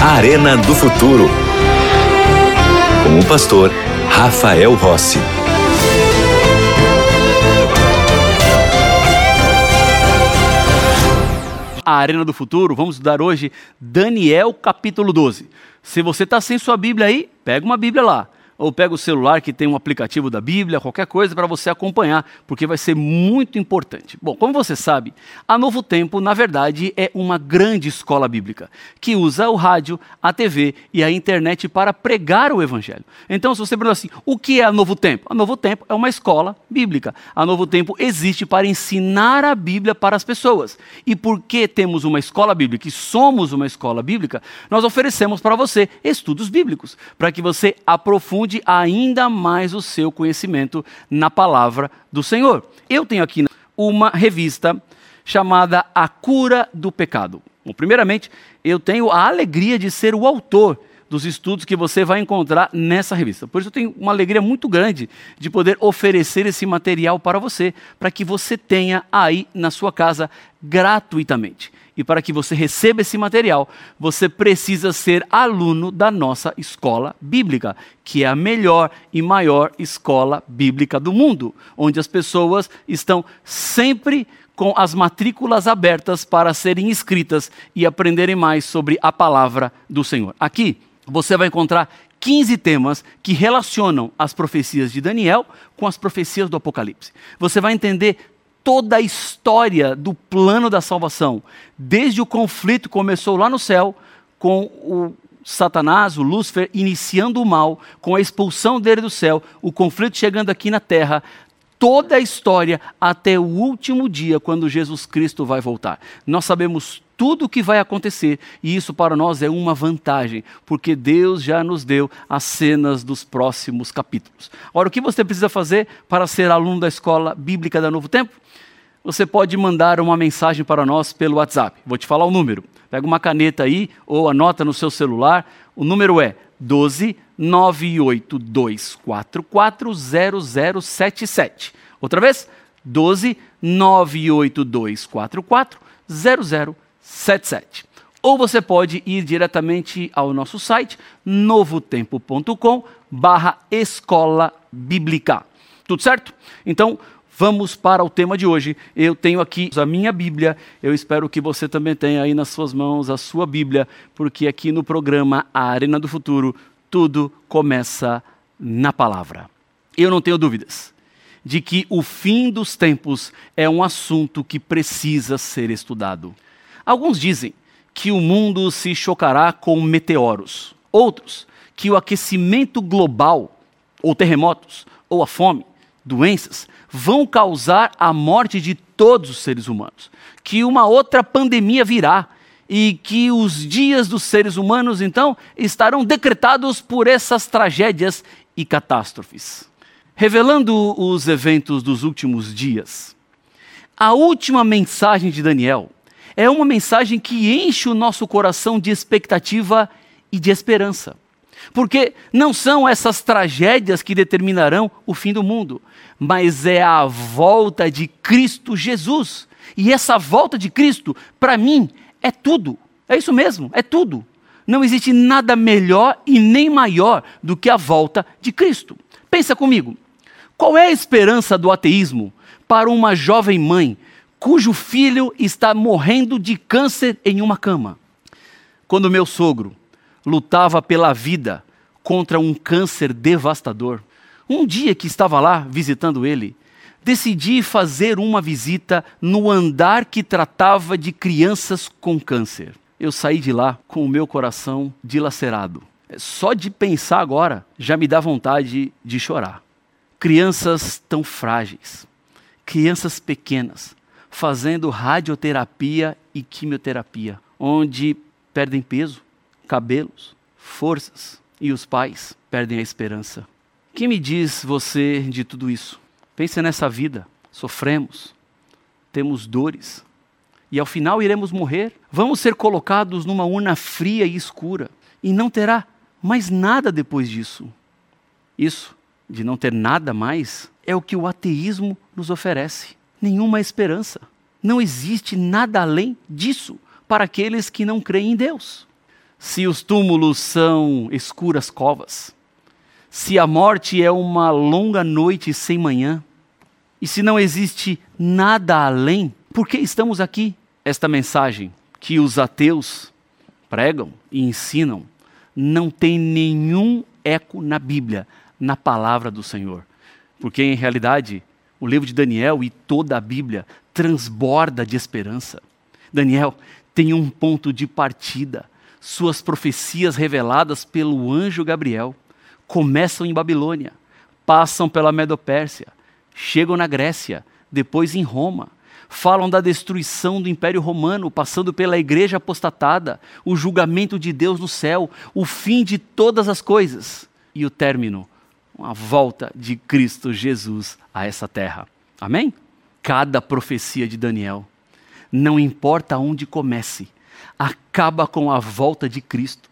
Arena do Futuro. Com o pastor Rafael Rossi. A Arena do Futuro, vamos estudar hoje Daniel capítulo 12. Se você está sem sua Bíblia aí, pega uma Bíblia lá ou pega o celular que tem um aplicativo da Bíblia, qualquer coisa para você acompanhar, porque vai ser muito importante. Bom, como você sabe, a Novo Tempo, na verdade, é uma grande escola bíblica que usa o rádio, a TV e a internet para pregar o evangelho. Então, se você pergunta assim, o que é a Novo Tempo? A Novo Tempo é uma escola bíblica. A Novo Tempo existe para ensinar a Bíblia para as pessoas. E porque temos uma escola bíblica e somos uma escola bíblica, nós oferecemos para você estudos bíblicos, para que você aprofunde ainda mais o seu conhecimento na palavra do Senhor. Eu tenho aqui uma revista chamada A Cura do Pecado. Bom, primeiramente, eu tenho a alegria de ser o autor dos estudos que você vai encontrar nessa revista. Por isso eu tenho uma alegria muito grande de poder oferecer esse material para você, para que você tenha aí na sua casa gratuitamente. E para que você receba esse material, você precisa ser aluno da nossa escola bíblica, que é a melhor e maior escola bíblica do mundo, onde as pessoas estão sempre com as matrículas abertas para serem inscritas e aprenderem mais sobre a palavra do Senhor. Aqui você vai encontrar 15 temas que relacionam as profecias de Daniel com as profecias do Apocalipse. Você vai entender toda a história do plano da salvação, desde o conflito que começou lá no céu com o Satanás, o Lúcifer, iniciando o mal, com a expulsão dele do céu, o conflito chegando aqui na terra, toda a história até o último dia, quando Jesus Cristo vai voltar. Nós sabemos tudo o que vai acontecer e isso para nós é uma vantagem, porque Deus já nos deu as cenas dos próximos capítulos. Ora, o que você precisa fazer para ser aluno da escola bíblica da Novo Tempo? Você pode mandar uma mensagem para nós pelo WhatsApp. Vou te falar o número. Pega uma caneta aí ou anota no seu celular. O número é 12 982440077. Outra vez, 12 982440077. Ou você pode ir diretamente ao nosso site novotempo.com barra escola bíblica. Tudo certo? Então, vamos para o tema de hoje. Eu tenho aqui a minha Bíblia. Eu espero que você também tenha aí nas suas mãos a sua Bíblia, porque aqui no programa A Arena do Futuro tudo começa na palavra. Eu não tenho dúvidas de que o fim dos tempos é um assunto que precisa ser estudado. Alguns dizem que o mundo se chocará com meteoros, outros que o aquecimento global, ou terremotos, ou a fome, doenças, vão causar a morte de todos os seres humanos, que uma outra pandemia virá e que os dias dos seres humanos, então, estarão decretados por essas tragédias e catástrofes. Revelando os eventos dos últimos dias, a última mensagem de Daniel é uma mensagem que enche o nosso coração de expectativa e de esperança. Porque não são essas tragédias que determinarão o fim do mundo, mas é a volta de Cristo Jesus. E essa volta de Cristo, para mim, é tudo. É isso mesmo, é tudo. Não existe nada melhor e nem maior do que a volta de Cristo. Pensa comigo. Qual é a esperança do ateísmo para uma jovem mãe cujo filho está morrendo de câncer em uma cama? Quando meu sogro lutava pela vida contra um câncer devastador, um dia que estava lá visitando ele, decidi fazer uma visita no andar que tratava de crianças com câncer. Eu saí de lá com o meu coração dilacerado. Só de pensar agora já me dá vontade de chorar. Crianças tão frágeis, crianças pequenas, fazendo radioterapia e quimioterapia, onde perdem peso, cabelos, forças e os pais perdem a esperança. Que me diz você de tudo isso? Pense nessa vida. Sofremos, temos dores, e ao final iremos morrer. Vamos ser colocados numa urna fria e escura, e não terá mais nada depois disso. Isso, de não ter nada mais, é o que o ateísmo nos oferece. Nenhuma esperança, Não existe nada além disso para aqueles que não creem em Deus. Se os túmulos são escuras covas, se a morte é uma longa noite sem manhã, e se não existe nada além, por que estamos aqui? Esta mensagem que os ateus pregam e ensinam não tem nenhum eco na Bíblia, na palavra do Senhor. Porque em realidade, o livro de Daniel e toda a Bíblia transborda de esperança. Daniel tem um ponto de partida. Suas profecias reveladas pelo anjo Gabriel começam em Babilônia, passam pela Medopérsia, chegam na Grécia, depois em Roma. Falam da destruição do Império Romano, passando pela igreja apostatada, o julgamento de Deus no céu, o fim de todas as coisas e o término, a volta de Cristo Jesus a essa terra. Amém? Cada profecia de Daniel, não importa onde comece, acaba com a volta de Cristo,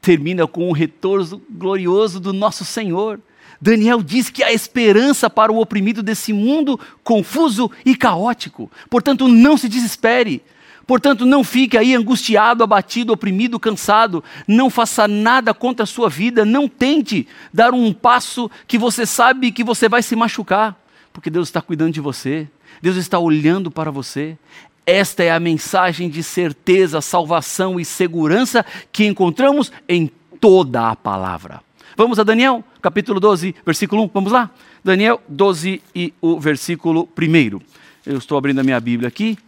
termina com o retorno glorioso do nosso Senhor Daniel diz que há esperança para o oprimido desse mundo confuso e caótico. Portanto, não se desespere. Portanto, não fique aí angustiado, abatido, oprimido, cansado. Não faça nada contra a sua vida. Não tente dar um passo que você sabe que você vai se machucar. Porque Deus está cuidando de você. Deus está olhando para você. Esta é a mensagem de certeza, salvação e segurança que encontramos em toda a palavra. Vamos a Daniel, capítulo 12, versículo 1. Vamos lá? Daniel 12 e o versículo 1. Eu estou abrindo a minha Bíblia aqui.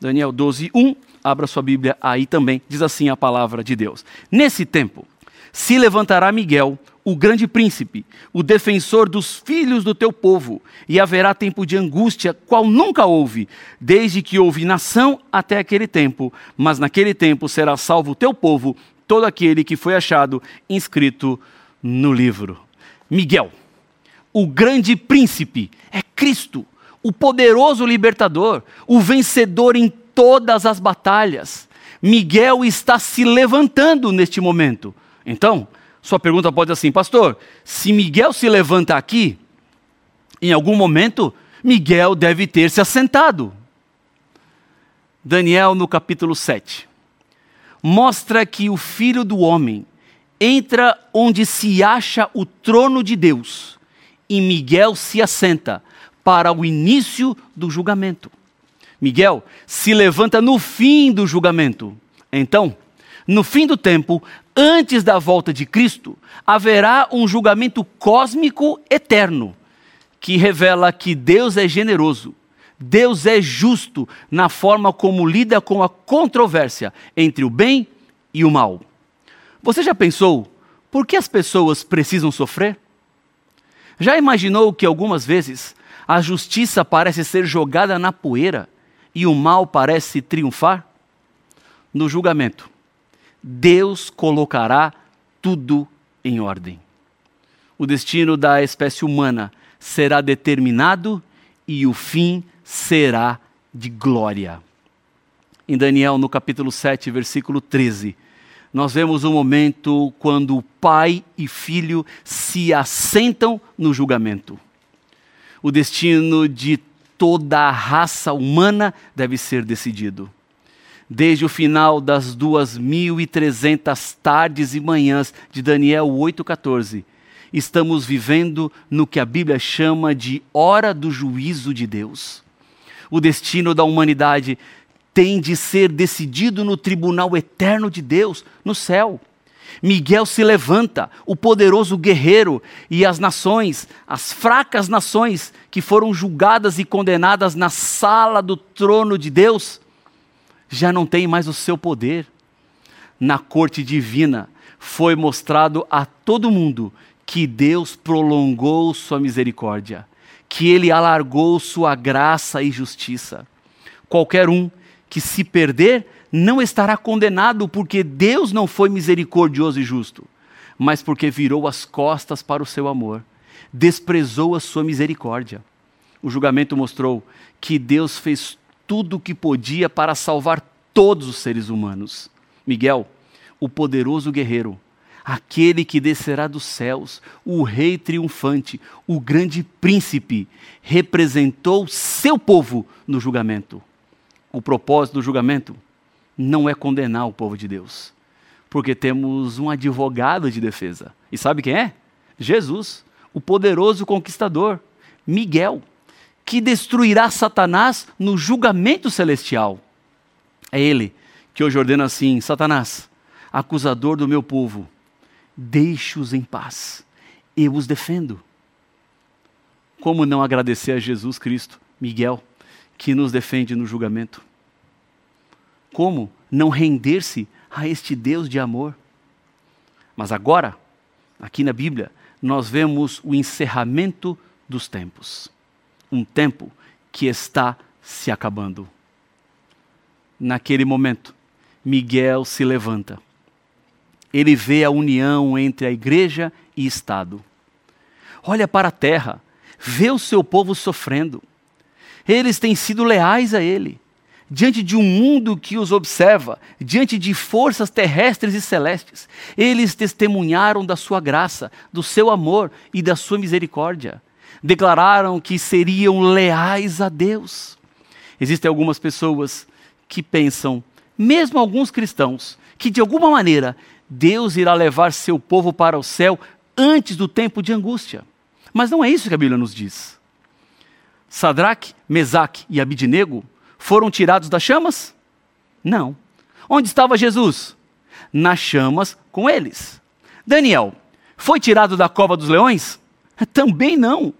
Daniel 12, 1. Abra sua Bíblia aí também. Diz assim a palavra de Deus. Nesse tempo se levantará Miguel, o grande príncipe, o defensor dos filhos do teu povo, e haverá tempo de angústia, qual nunca houve, desde que houve nação até aquele tempo. Mas naquele tempo será salvo o teu povo, todo aquele que foi achado inscrito no livro. Miguel, o grande príncipe, é Cristo, o poderoso libertador, o vencedor em todas as batalhas. Miguel está se levantando neste momento. Então, sua pergunta pode ser assim, pastor, se Miguel se levanta aqui, em algum momento, Miguel deve ter se assentado. Daniel, no capítulo 7, mostra que o filho do homem entra onde se acha o trono de Deus e Miguel se assenta para o início do julgamento. Miguel se levanta no fim do julgamento. Então, no fim do tempo, antes da volta de Cristo, haverá um julgamento cósmico eterno que revela que Deus é generoso, Deus é justo na forma como lida com a controvérsia entre o bem e o mal. Você já pensou por que as pessoas precisam sofrer? Já imaginou que algumas vezes a justiça parece ser jogada na poeira e o mal parece triunfar? No julgamento, Deus colocará tudo em ordem. O destino da espécie humana será determinado e o fim será de glória. Em Daniel, no capítulo 7, versículo 13 nós vemos um momento quando pai e filho se assentam no julgamento. O destino de toda a raça humana deve ser decidido. Desde o final das 2.300 tardes e manhãs de Daniel 8,14, estamos vivendo no que a Bíblia chama de hora do juízo de Deus. O destino da humanidade tem de ser decidido no tribunal eterno de Deus, no céu. Miguel se levanta, o poderoso guerreiro, e as nações, as fracas nações que foram julgadas e condenadas na sala do trono de Deus, já não têm mais o seu poder. Na corte divina foi mostrado a todo mundo que Deus prolongou sua misericórdia, que ele alargou sua graça e justiça. Qualquer um que se perder não estará condenado porque Deus não foi misericordioso e justo, mas porque virou as costas para o seu amor, desprezou a sua misericórdia. O julgamento mostrou que Deus fez tudo o que podia para salvar todos os seres humanos. Miguel, o poderoso guerreiro, aquele que descerá dos céus, o rei triunfante, o grande príncipe, representou seu povo no julgamento o propósito do julgamento não é condenar o povo de Deus, porque temos um advogado de defesa. E sabe quem é? Jesus, o poderoso conquistador, Miguel, que destruirá Satanás no julgamento celestial. É ele que hoje ordena assim: Satanás, acusador do meu povo, deixe-os em paz, eu os defendo. Como não agradecer a Jesus Cristo, Miguel, que nos defende no julgamento? Como não render-se a este Deus de amor? Mas agora, aqui na Bíblia, nós vemos o encerramento dos tempos. Um tempo que está se acabando. Naquele momento, Miguel se levanta. Ele vê a união entre a igreja e Estado. Olha para a terra, vê o seu povo sofrendo. Eles têm sido leais a ele diante de um mundo que os observa, diante de forças terrestres e celestes. Eles testemunharam da sua graça, do seu amor e da sua misericórdia. Declararam que seriam leais a Deus. Existem algumas pessoas que pensam, mesmo alguns cristãos, que de alguma maneira Deus irá levar seu povo para o céu antes do tempo de angústia. Mas não é isso que a Bíblia nos diz. Sadraque, Mesaque e Abidinego foram tirados das chamas? Não. Onde estava Jesus? Nas chamas com eles. Daniel foi tirado da cova dos leões? Também não.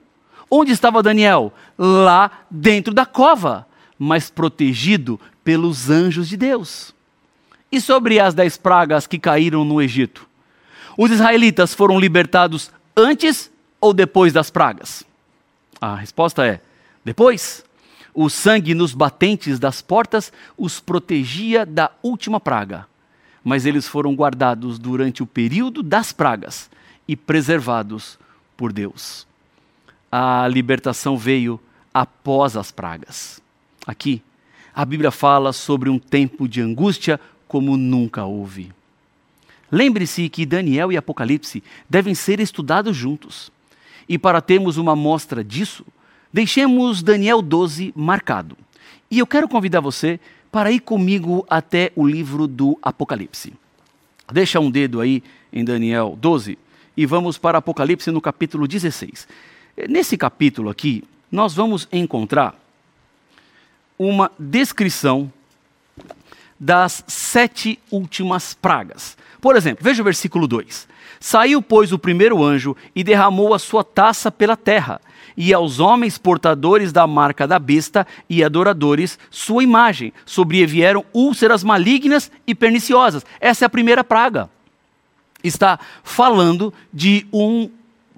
Onde estava Daniel? Lá dentro da cova, mas protegido pelos anjos de Deus. E sobre as dez pragas que caíram no Egito? Os israelitas foram libertados antes ou depois das pragas? A resposta é: depois. O sangue nos batentes das portas os protegia da última praga, mas eles foram guardados durante o período das pragas e preservados por Deus. A libertação veio após as pragas. Aqui, a Bíblia fala sobre um tempo de angústia como nunca houve. Lembre-se que Daniel e Apocalipse devem ser estudados juntos. E para termos uma mostra disso, Deixemos Daniel 12 marcado. E eu quero convidar você para ir comigo até o livro do Apocalipse. Deixa um dedo aí em Daniel 12 e vamos para Apocalipse no capítulo 16. Nesse capítulo aqui, nós vamos encontrar uma descrição das sete últimas pragas. Por exemplo, veja o versículo 2. Saiu, pois, o primeiro anjo e derramou a sua taça pela terra, e aos homens portadores da marca da besta e adoradores sua imagem. Sobrevieram úlceras malignas e perniciosas. Essa é a primeira praga. Está falando de um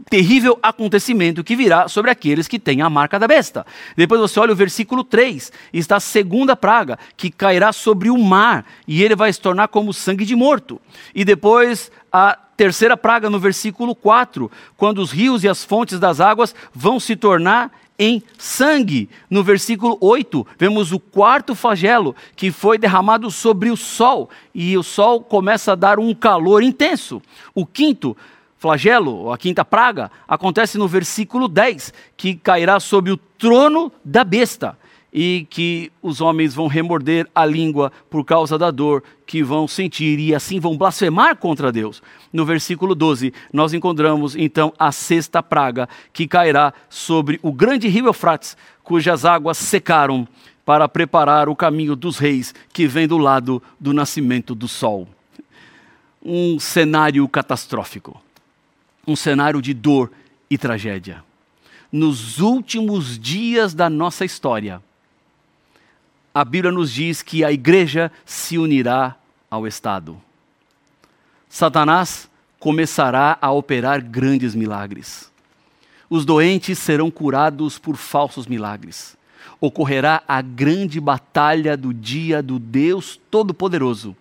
terrível acontecimento que virá sobre aqueles que têm a marca da besta. Depois você olha o versículo 3, está a segunda praga, que cairá sobre o mar, e ele vai se tornar como sangue de morto. E depois a terceira praga no versículo 4, quando os rios e as fontes das águas vão se tornar em sangue. No versículo 8, vemos o quarto flagelo que foi derramado sobre o sol, e o sol começa a dar um calor intenso. O quinto flagelo, a quinta praga, acontece no versículo 10, que cairá sobre o trono da besta e que os homens vão remorder a língua por causa da dor que vão sentir e assim vão blasfemar contra Deus. No versículo 12, nós encontramos então a sexta praga que cairá sobre o grande rio Eufrates, cujas águas secaram para preparar o caminho dos reis que vem do lado do nascimento do sol. Um cenário catastrófico um cenário de dor e tragédia. Nos últimos dias da nossa história, a Bíblia nos diz que a igreja se unirá ao Estado. Satanás começará a operar grandes milagres. Os doentes serão curados por falsos milagres. Ocorrerá a grande batalha do dia do Deus Todo-Poderoso,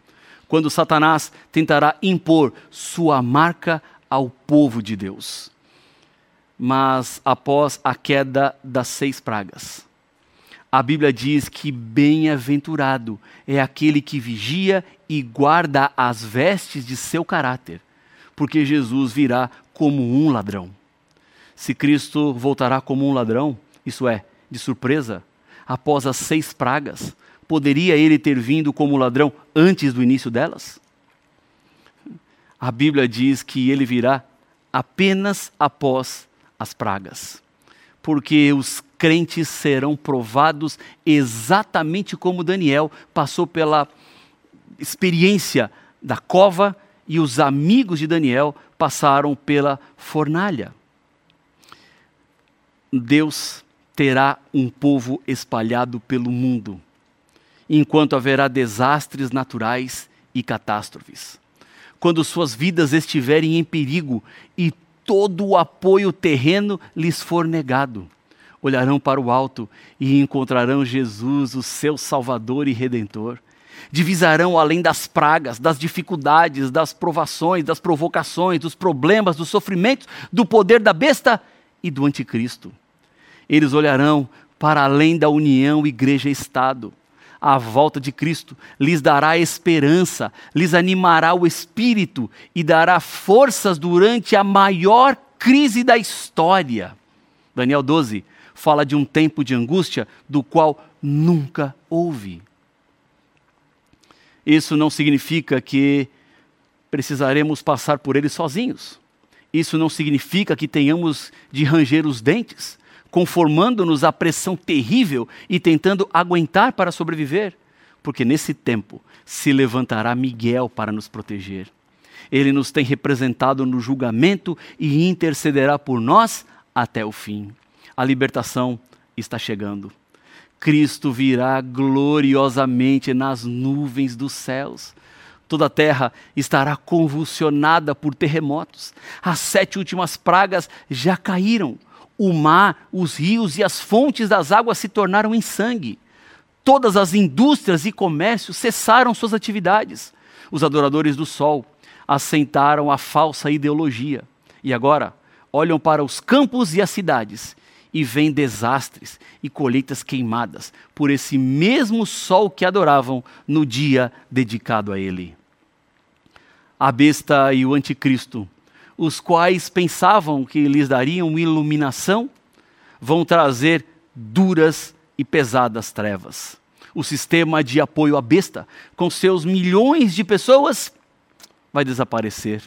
quando Satanás tentará impor sua marca ao povo de Deus. Mas após a queda das seis pragas, a Bíblia diz que bem-aventurado é aquele que vigia e guarda as vestes de seu caráter, porque Jesus virá como um ladrão. Se Cristo voltará como um ladrão, isso é, de surpresa, após as seis pragas, poderia ele ter vindo como ladrão antes do início delas? A Bíblia diz que ele virá apenas após as pragas, porque os crentes serão provados exatamente como Daniel passou pela experiência da cova e os amigos de Daniel passaram pela fornalha. Deus terá um povo espalhado pelo mundo, enquanto haverá desastres naturais e catástrofes. Quando suas vidas estiverem em perigo e todo o apoio terreno lhes for negado, olharão para o alto e encontrarão Jesus, o seu Salvador e Redentor. Divisarão além das pragas, das dificuldades, das provações, das provocações, dos problemas, dos sofrimentos, do poder da besta e do anticristo eles olharão para além da união igreja-estado. A volta de Cristo lhes dará esperança, lhes animará o espírito e dará forças durante a maior crise da história. Daniel 12 fala de um tempo de angústia do qual nunca houve. Isso não significa que precisaremos passar por ele sozinhos. Isso não significa que tenhamos de ranger os dentes conformando-nos à pressão terrível e tentando aguentar para sobreviver, porque nesse tempo se levantará Miguel para nos proteger. Ele nos tem representado no julgamento e intercederá por nós até o fim. A libertação está chegando. Cristo virá gloriosamente nas nuvens dos céus. Toda a terra estará convulsionada por terremotos. As sete últimas pragas já caíram o mar, os rios e as fontes das águas se tornaram em sangue. Todas as indústrias e comércios cessaram suas atividades. Os adoradores do sol assentaram a falsa ideologia. E agora olham para os campos e as cidades e veem desastres e colheitas queimadas por esse mesmo sol que adoravam no dia dedicado a ele. A besta e o anticristo os quais pensavam que lhes dariam iluminação, vão trazer duras e pesadas trevas. O sistema de apoio à besta, com seus milhões de pessoas, vai desaparecer.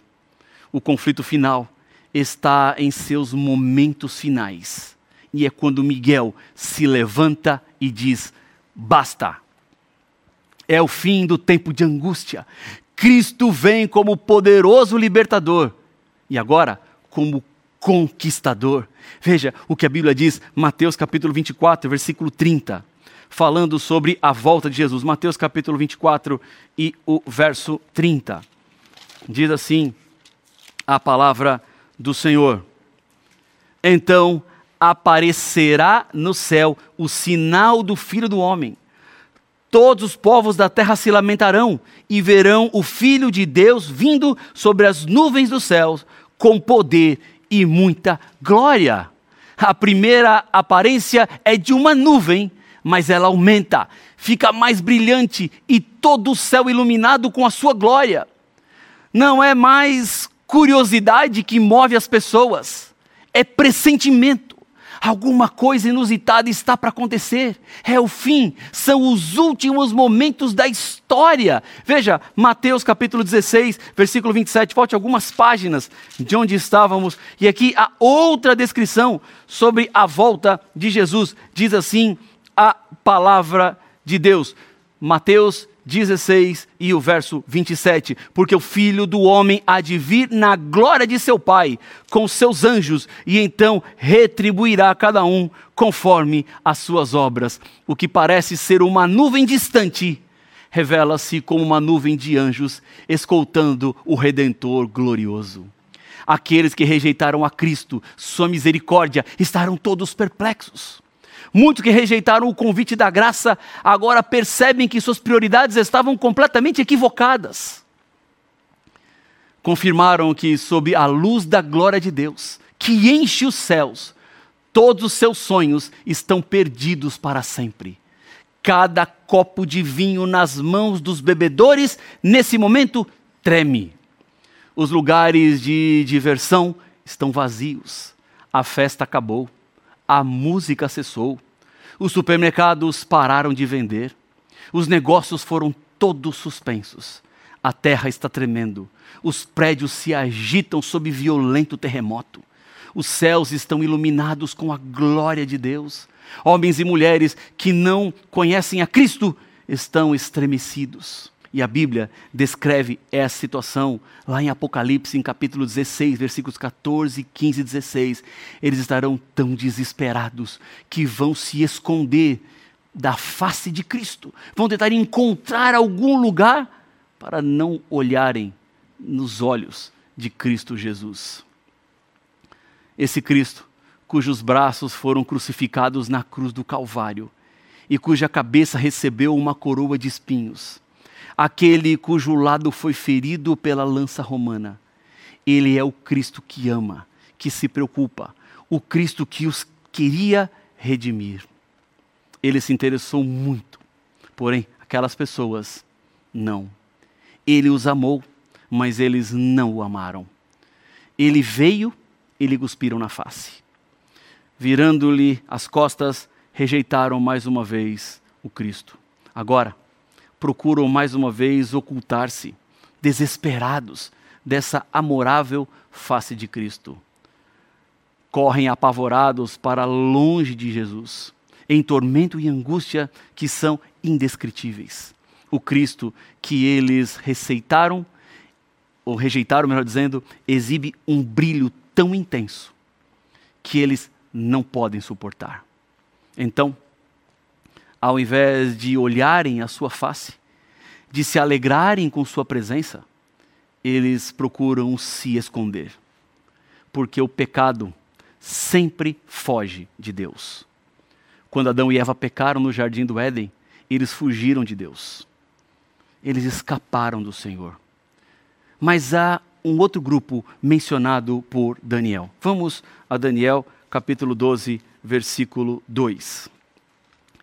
O conflito final está em seus momentos finais. E é quando Miguel se levanta e diz: basta. É o fim do tempo de angústia. Cristo vem como poderoso libertador e agora como conquistador. Veja o que a Bíblia diz, Mateus capítulo 24, versículo 30, falando sobre a volta de Jesus. Mateus capítulo 24 e o verso 30. Diz assim a palavra do Senhor: Então aparecerá no céu o sinal do Filho do Homem. Todos os povos da terra se lamentarão e verão o Filho de Deus vindo sobre as nuvens dos céus com poder e muita glória. A primeira aparência é de uma nuvem, mas ela aumenta, fica mais brilhante e todo o céu iluminado com a sua glória. Não é mais curiosidade que move as pessoas, é pressentimento. Alguma coisa inusitada está para acontecer. É o fim, são os últimos momentos da história. Veja, Mateus capítulo 16, versículo 27, volte algumas páginas de onde estávamos. E aqui a outra descrição sobre a volta de Jesus. Diz assim a palavra de Deus. Mateus 16 e o verso 27. Porque o filho do homem há de vir na glória de seu Pai com seus anjos, e então retribuirá a cada um conforme as suas obras. O que parece ser uma nuvem distante, revela-se como uma nuvem de anjos escoltando o Redentor glorioso. Aqueles que rejeitaram a Cristo, sua misericórdia, estarão todos perplexos Muitos que rejeitaram o convite da graça agora percebem que suas prioridades estavam completamente equivocadas. Confirmaram que, sob a luz da glória de Deus, que enche os céus, todos os seus sonhos estão perdidos para sempre. Cada copo de vinho nas mãos dos bebedores, nesse momento, treme. Os lugares de diversão estão vazios. A festa acabou a música cessou, os supermercados pararam de vender, Os negócios foram todos suspensos. A terra está tremendo. Os prédios se agitam sob violento terremoto. Os céus estão iluminados com a glória de Deus. Homens e mulheres que não conhecem a Cristo estão estremecidos. E a Bíblia descreve essa situação lá em Apocalipse, em capítulo 16, versículos 14, 15 e 16. Eles estarão tão desesperados que vão se esconder da face de Cristo. Vão tentar encontrar algum lugar para não olharem nos olhos de Cristo Jesus. Esse Cristo, cujos braços foram crucificados na cruz do Calvário e cuja cabeça recebeu uma coroa de espinhos aquele cujo lado foi ferido pela lança romana. Ele é o Cristo que ama, que se preocupa, o Cristo que os queria redimir. Ele se interessou muito, porém, aquelas pessoas não. Ele os amou, mas eles não o amaram. Ele veio e lhe cuspiram na face. Virando-lhe as costas, rejeitaram mais uma vez o Cristo. Agora, procuram mais uma vez ocultar-se, desesperados dessa amorável face de Cristo. Correm apavorados para longe de Jesus, em tormento e angústia que são indescritíveis. O Cristo que eles receitaram, ou rejeitaram, melhor dizendo, exibe um brilho tão intenso que eles não podem suportar. Então, ao invés de olharem a sua face, de se alegrarem com sua presença, eles procuram se esconder. Porque o pecado sempre foge de Deus. Quando Adão e Eva pecaram no jardim do Éden, eles fugiram de Deus. Eles escaparam do Senhor. Mas há um outro grupo mencionado por Daniel. Vamos a Daniel, capítulo 12, versículo 2.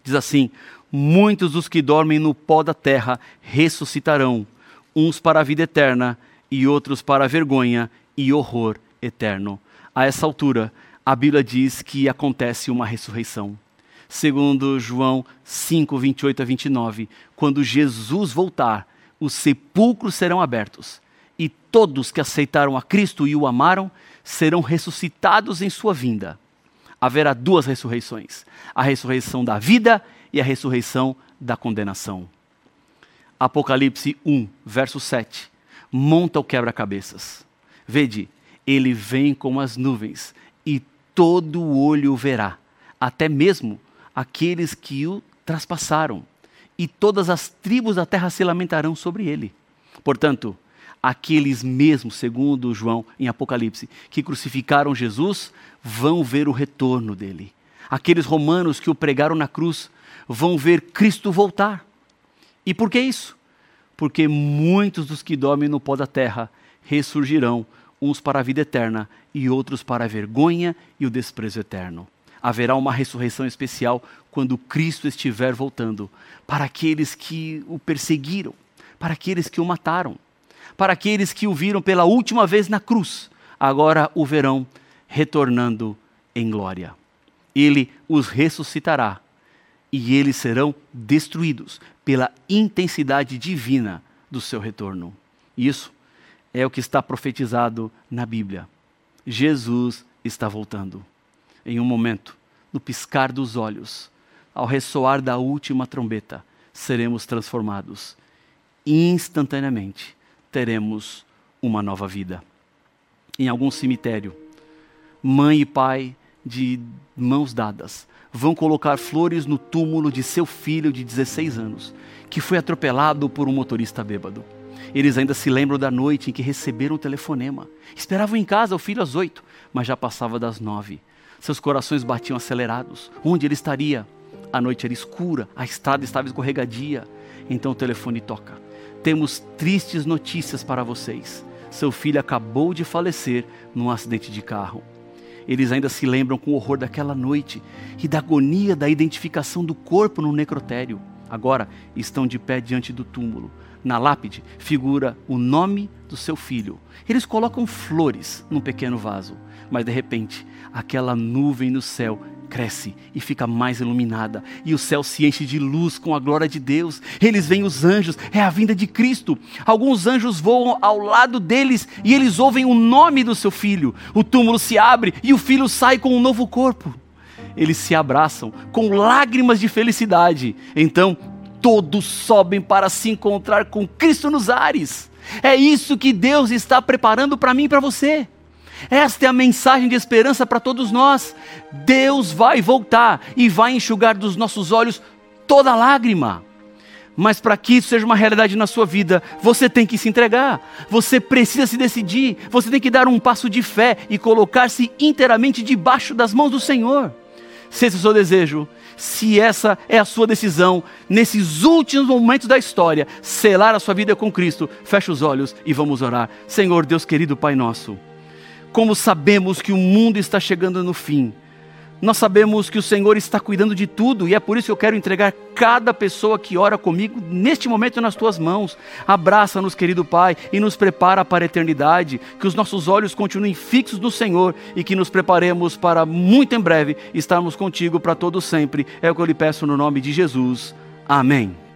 Diz assim: Muitos dos que dormem no pó da terra ressuscitarão, uns para a vida eterna e outros para a vergonha e horror eterno. A essa altura, a Bíblia diz que acontece uma ressurreição. Segundo João 5, 28 a 29, quando Jesus voltar, os sepulcros serão abertos e todos que aceitaram a Cristo e o amaram serão ressuscitados em sua vinda haverá duas ressurreições: a ressurreição da vida e a ressurreição da condenação. Apocalipse 1, verso 7. Monta o quebra-cabeças. Vede, ele vem como as nuvens, e todo o olho o verá, até mesmo aqueles que o traspassaram, e todas as tribos da terra se lamentarão sobre ele. Portanto, aqueles mesmos, segundo João em Apocalipse, que crucificaram Jesus, vão ver o retorno dele. Aqueles romanos que o pregaram na cruz vão ver Cristo voltar. E por que isso? Porque muitos dos que dormem no pó da terra ressurgirão, uns para a vida eterna e outros para a vergonha e o desprezo eterno. Haverá uma ressurreição especial quando Cristo estiver voltando, para aqueles que o perseguiram, para aqueles que o mataram para aqueles que o viram pela última vez na cruz, agora o verão retornando em glória. Ele os ressuscitará e eles serão destruídos pela intensidade divina do seu retorno. Isso é o que está profetizado na Bíblia. Jesus está voltando. Em um momento, no piscar dos olhos, ao ressoar da última trombeta, seremos transformados instantaneamente teremos uma nova vida. Em algum cemitério, mãe e pai, de mãos dadas, vão colocar flores no túmulo de seu filho de 16 anos, que foi atropelado por um motorista bêbado. Eles ainda se lembram da noite em que receberam o telefonema. Esperavam em casa o filho às oito, mas já passava das nove. Seus corações batiam acelerados. Onde ele estaria? A noite era escura, a estrada estava escorregadia. Então o telefone toca temos tristes notícias para vocês. Seu filho acabou de falecer num acidente de carro. Eles ainda se lembram com horror daquela noite e da agonia da identificação do corpo no necrotério. Agora estão de pé diante do túmulo. Na lápide figura o nome do seu filho. Eles colocam flores num pequeno vaso, mas de repente aquela nuvem no céu cresce e fica mais iluminada, e o céu se enche de luz com a glória de Deus. Eles veem os anjos, é a vinda de Cristo. Alguns anjos voam ao lado deles e eles ouvem o nome do seu filho. O túmulo se abre e o filho sai com um novo corpo. Eles se abraçam com lágrimas de felicidade. Então, todos sobem para se encontrar com Cristo nos ares. É isso que Deus está preparando para mim e para você. Esta é a mensagem de esperança para todos nós. Deus vai voltar e vai enxugar dos nossos olhos toda lágrima. Mas para que isso seja uma realidade na sua vida, você tem que se entregar, você precisa se decidir, você tem que dar um passo de fé e colocar-se inteiramente debaixo das mãos do Senhor. Se esse é o seu desejo, se essa é a sua decisão, nesses últimos momentos da história, selar a sua vida com Cristo, feche os olhos e vamos orar. Senhor, Deus querido, Pai nosso como sabemos que o mundo está chegando no fim. Nós sabemos que o Senhor está cuidando de tudo e é por isso que eu quero entregar cada pessoa que ora comigo neste momento nas tuas mãos. Abraça-nos, querido Pai, e nos prepara para a eternidade. Que os nossos olhos continuem fixos no Senhor e que nos preparemos para muito em breve estarmos contigo para todo sempre. É o que eu lhe peço no nome de Jesus. Amém.